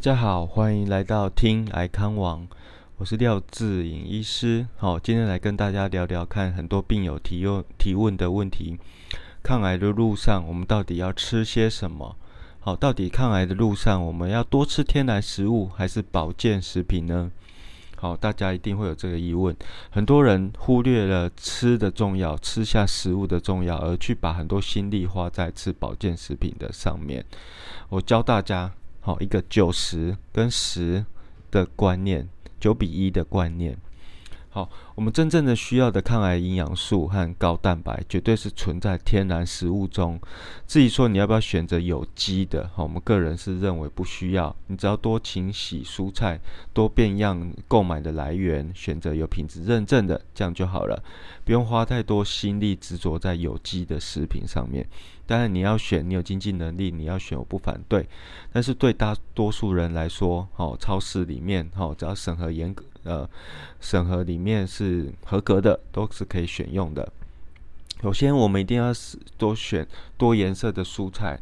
家好，欢迎来到听癌康网，我是廖志颖医师。好，今天来跟大家聊聊看很多病友提问提问的问题。抗癌的路上，我们到底要吃些什么？好，到底抗癌的路上，我们要多吃天然食物还是保健食品呢？好，大家一定会有这个疑问。很多人忽略了吃的重要，吃下食物的重要，而去把很多心力花在吃保健食品的上面。我教大家。好，一个九十跟十的观念，九比一的观念。好，我们真正的需要的抗癌营养素和高蛋白，绝对是存在天然食物中。至于说你要不要选择有机的，好，我们个人是认为不需要。你只要多清洗蔬菜，多变样购买的来源，选择有品质认证的，这样就好了。不用花太多心力执着在有机的食品上面。当然，你要选，你有经济能力，你要选，我不反对。但是对大多数人来说，哦，超市里面，哦，只要审核严格，呃，审核里面是合格的，都是可以选用的。首先，我们一定要多选多颜色的蔬菜。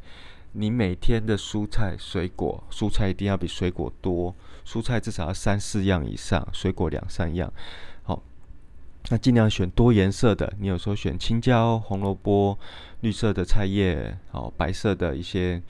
你每天的蔬菜、水果，蔬菜一定要比水果多，蔬菜至少要三四样以上，水果两三样。好，那尽量选多颜色的。你有时候选青椒、红萝卜。绿色的菜叶，哦，白色的一些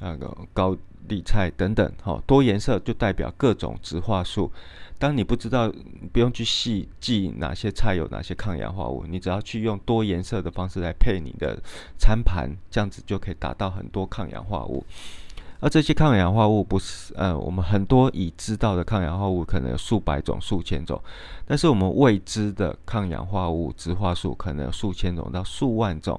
那个高丽菜等等，哈多颜色就代表各种植化素。当你不知道，不用去细记哪些菜有哪些抗氧化物，你只要去用多颜色的方式来配你的餐盘，这样子就可以达到很多抗氧化物。而这些抗氧化物不是，呃，我们很多已知道的抗氧化物可能有数百种、数千种，但是我们未知的抗氧化物植化素可能有数千种到数万种。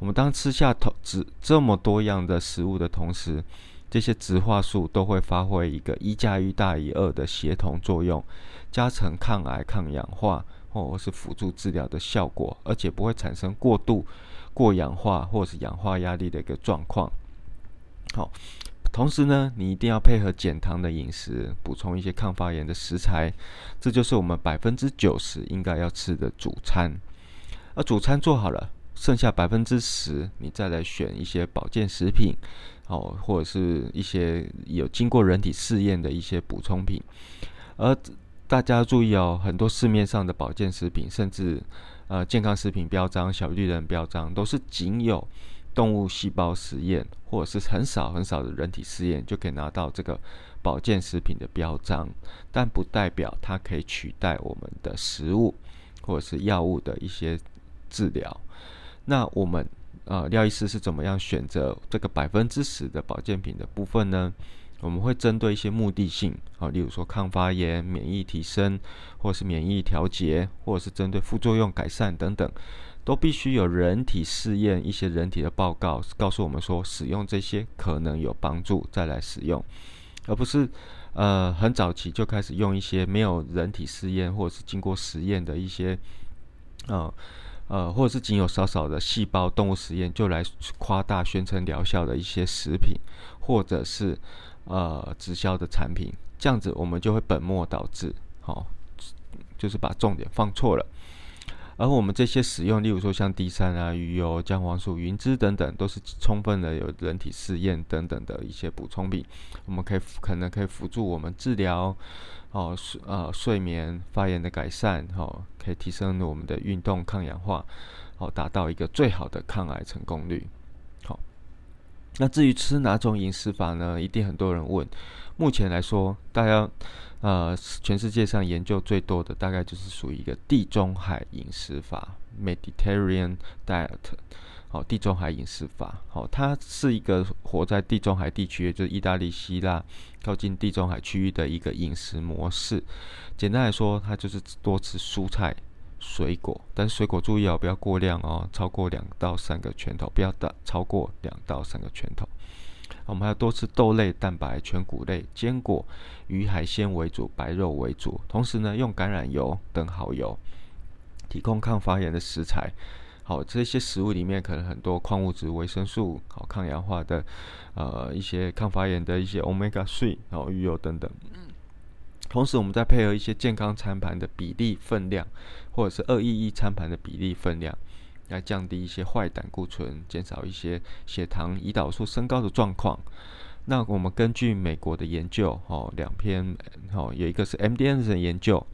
我们当吃下同植这么多样的食物的同时，这些植化素都会发挥一个一加一大于二的协同作用，加成抗癌、抗氧化或者是辅助治疗的效果，而且不会产生过度过氧化或是氧化压力的一个状况。好，同时呢，你一定要配合减糖的饮食，补充一些抗发炎的食材，这就是我们百分之九十应该要吃的主餐。而主餐做好了。剩下百分之十，你再来选一些保健食品，哦，或者是一些有经过人体试验的一些补充品。而大家注意哦，很多市面上的保健食品，甚至呃健康食品标章、小绿人标章，都是仅有动物细胞实验，或者是很少很少的人体试验，就可以拿到这个保健食品的标章，但不代表它可以取代我们的食物或者是药物的一些治疗。那我们呃，廖医师是怎么样选择这个百分之十的保健品的部分呢？我们会针对一些目的性啊，例如说抗发炎、免疫提升，或是免疫调节，或者是针对副作用改善等等，都必须有人体试验一些人体的报告，告诉我们说使用这些可能有帮助，再来使用，而不是呃很早期就开始用一些没有人体试验或者是经过实验的一些啊。呃，或者是仅有少少的细胞动物实验就来夸大宣称疗效的一些食品，或者是呃直销的产品，这样子我们就会本末倒置，好，就是把重点放错了。而我们这些使用，例如说像 D 三啊、鱼油、姜黄素、云芝等等，都是充分的有人体试验等等的一些补充品，我们可以可能可以辅助我们治疗。哦，睡呃睡眠发炎的改善，哦，可以提升我们的运动抗氧化，哦，达到一个最好的抗癌成功率。那至于吃哪种饮食法呢？一定很多人问。目前来说，大家呃，全世界上研究最多的大概就是属于一个地中海饮食法 （Mediterranean Diet）。好，地中海饮食法，好，它是一个活在地中海地区，就是意大利、希腊靠近地中海区域的一个饮食模式。简单来说，它就是多吃蔬菜、水果，但是水果注意哦，不要过量哦，超过两到三个拳头，不要大超过两到三个拳头。我们还要多吃豆类、蛋白、全谷类、坚果、鱼海鲜为主，白肉为主。同时呢，用橄榄油等好油，提供抗发炎的食材。好，这些食物里面可能很多矿物质、维生素，好抗氧化的，呃，一些抗发炎的一些 omega three，然后鱼油等等。同时，我们再配合一些健康餐盘的比例分量，或者是二一一餐盘的比例分量，来降低一些坏胆固醇，减少一些血糖、胰岛素升高的状况。那我们根据美国的研究，哦，两篇，哦，有一个是 MDN 的研究，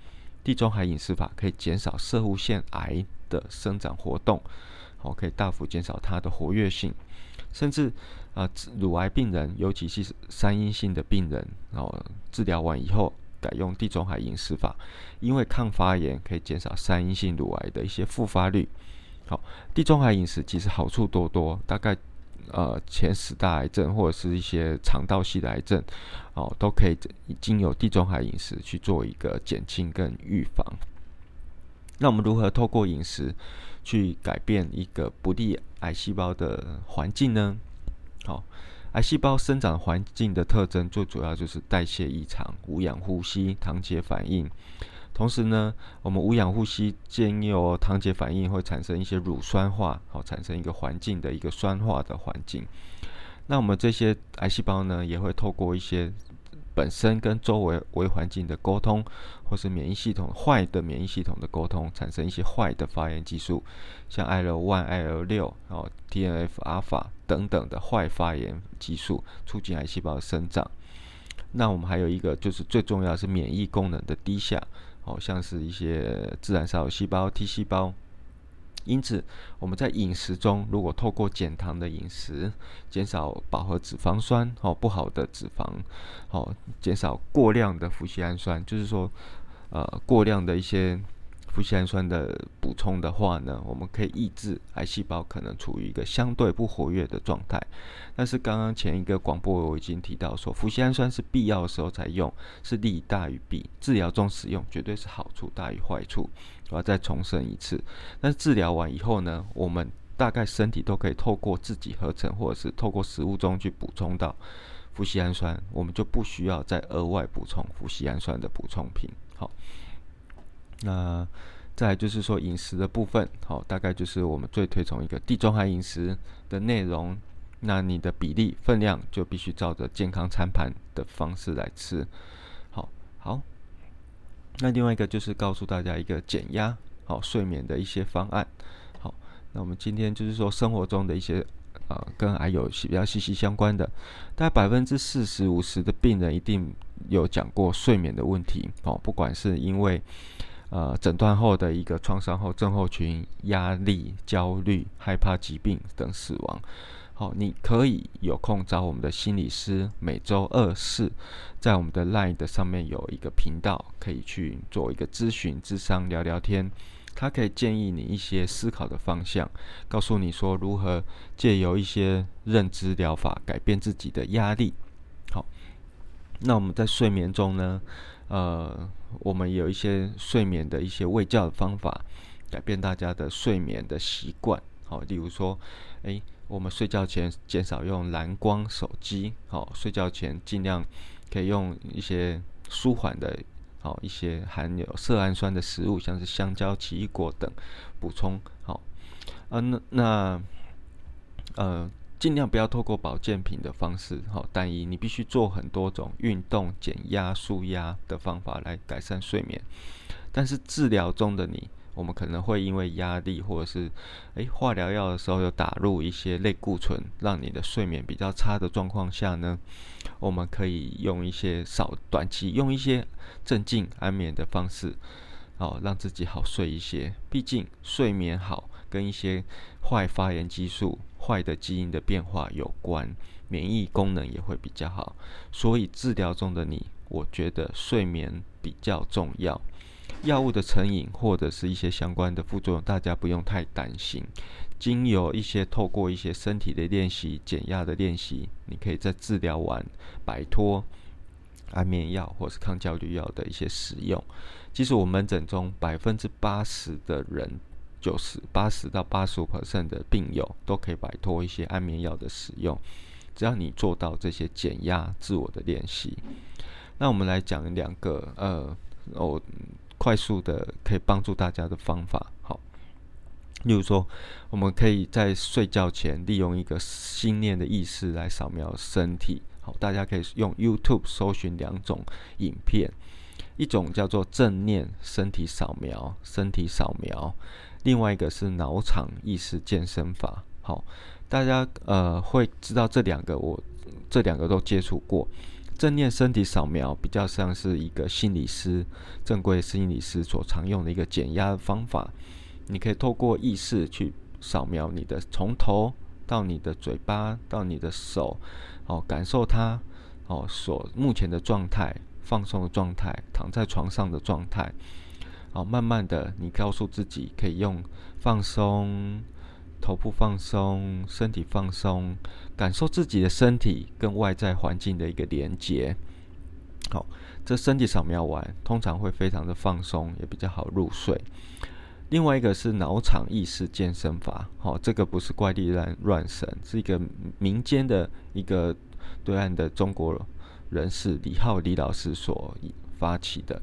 地中海饮食法可以减少射物腺癌的生长活动，哦，可以大幅减少它的活跃性，甚至啊，乳癌病人，尤其是三阴性的病人，哦，治疗完以后改用地中海饮食法，因为抗发炎可以减少三阴性乳癌的一些复发率。好，地中海饮食其实好处多多，大概。呃，前十大癌症或者是一些肠道系的癌症，哦，都可以经由地中海饮食去做一个减轻跟预防。那我们如何透过饮食去改变一个不利癌细胞的环境呢？好，癌细胞生长环境的特征最主要就是代谢异常、无氧呼吸、糖解反应。同时呢，我们无氧呼吸兼有糖解反应，会产生一些乳酸化，好，产生一个环境的一个酸化的环境。那我们这些癌细胞呢，也会透过一些本身跟周围微环境的沟通，或是免疫系统坏的免疫系统的沟通，产生一些坏的发炎激素，像 IL one、IL 六、然后 TNF 阿法等等的坏发炎激素，促进癌细胞的生长。那我们还有一个就是最重要是免疫功能的低下。好像是一些自然杀手细胞 T 细胞，因此我们在饮食中，如果透过减糖的饮食，减少饱和脂肪酸，哦不好的脂肪，哦减少过量的氟西氨酸，就是说，呃过量的一些。不酰氨酸的补充的话呢，我们可以抑制癌细胞可能处于一个相对不活跃的状态。但是刚刚前一个广播我已经提到说，氟酰氨酸是必要的时候才用，是利大于弊。治疗中使用绝对是好处大于坏处。我要再重申一次。但是治疗完以后呢，我们大概身体都可以透过自己合成或者是透过食物中去补充到氟酰氨酸，我们就不需要再额外补充氟酰氨酸的补充品。好。那再就是说饮食的部分，好，大概就是我们最推崇一个地中海饮食的内容。那你的比例分量就必须照着健康餐盘的方式来吃。好，好。那另外一个就是告诉大家一个减压、好睡眠的一些方案。好，那我们今天就是说生活中的一些啊，跟癌有比较息息相关的，大概百分之四十五十的病人一定有讲过睡眠的问题。哦，不管是因为呃，诊断后的一个创伤后症候群、压力、焦虑、害怕疾病等死亡。好，你可以有空找我们的心理师，每周二四在我们的 Line 的上面有一个频道，可以去做一个咨询、智商聊聊天。他可以建议你一些思考的方向，告诉你说如何借由一些认知疗法改变自己的压力。好，那我们在睡眠中呢？呃，我们有一些睡眠的一些喂教的方法，改变大家的睡眠的习惯。好，例如说，诶，我们睡觉前减少用蓝光手机。好，睡觉前尽量可以用一些舒缓的，好一些含有色氨酸的食物，像是香蕉、奇异果等补充。好，啊，那那，呃。尽量不要透过保健品的方式，好单一，你必须做很多种运动、减压、舒压的方法来改善睡眠。但是治疗中的你，我们可能会因为压力或者是诶化疗药的时候有打入一些类固醇，让你的睡眠比较差的状况下呢，我们可以用一些少短期用一些镇静安眠的方式，哦让自己好睡一些。毕竟睡眠好跟一些坏发炎激素。坏的基因的变化有关，免疫功能也会比较好，所以治疗中的你，我觉得睡眠比较重要。药物的成瘾或者是一些相关的副作用，大家不用太担心。经由一些透过一些身体的练习、减压的练习，你可以在治疗完摆脱安眠药或是抗焦虑药的一些使用。其实我们门诊中百分之八十的人。就是八十到八十五 percent 的病友都可以摆脱一些安眠药的使用，只要你做到这些减压自我的练习。那我们来讲两个呃，我快速的可以帮助大家的方法。好，例如说，我们可以在睡觉前利用一个心念的意识来扫描身体。好，大家可以用 YouTube 搜寻两种影片，一种叫做正念身体扫描，身体扫描。另外一个是脑场意识健身法，好，大家呃会知道这两个我这两个都接触过。正念身体扫描比较像是一个心理师，正规心理师所常用的一个减压方法。你可以透过意识去扫描你的从头到你的嘴巴到你的手，哦，感受它哦所目前的状态，放松的状态，躺在床上的状态。好，慢慢的，你告诉自己可以用放松。头部放松，身体放松，感受自己的身体跟外在环境的一个连接。好，这身体扫描完，通常会非常的放松，也比较好入睡。另外一个是脑场意识健身法，好，这个不是怪力乱乱神，是一个民间的一个对岸的中国人士李浩李老师所发起的。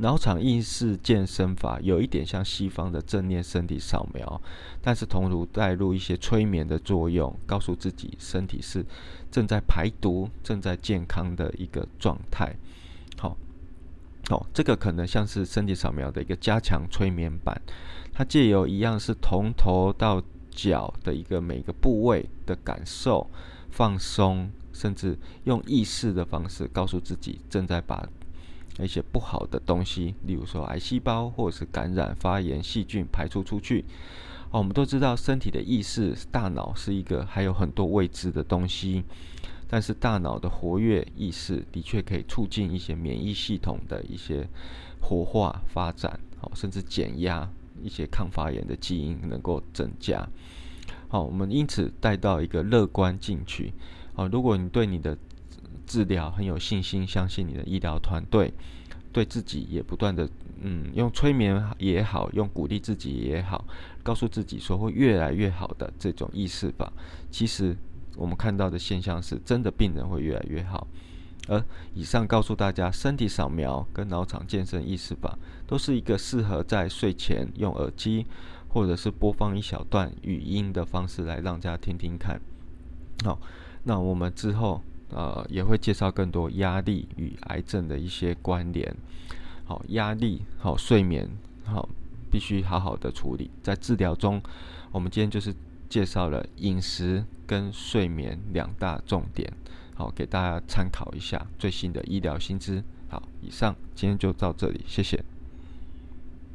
脑场意识健身法有一点像西方的正念身体扫描，但是同如带入一些催眠的作用，告诉自己身体是正在排毒、正在健康的一个状态。好，哦，这个可能像是身体扫描的一个加强催眠版，它借由一样是从头到脚的一个每个部位的感受、放松，甚至用意识的方式告诉自己正在把。一些不好的东西，例如说癌细胞或者是感染、发炎、细菌排出出去。哦，我们都知道身体的意识、大脑是一个还有很多未知的东西，但是大脑的活跃意识的确可以促进一些免疫系统的一些活化发展，好，甚至减压一些抗发炎的基因能够增加。好，我们因此带到一个乐观进去。哦，如果你对你的治疗很有信心，相信你的医疗团队，对自己也不断的，嗯，用催眠也好，用鼓励自己也好，告诉自己说会越来越好的这种意识法。其实我们看到的现象是，真的病人会越来越好。而以上告诉大家，身体扫描跟脑场健身意识法，都是一个适合在睡前用耳机或者是播放一小段语音的方式来让大家听听看。好，那我们之后。呃，也会介绍更多压力与癌症的一些关联。好，压力好，睡眠好，必须好好的处理。在治疗中，我们今天就是介绍了饮食跟睡眠两大重点，好，给大家参考一下最新的医疗新知。好，以上今天就到这里，谢谢。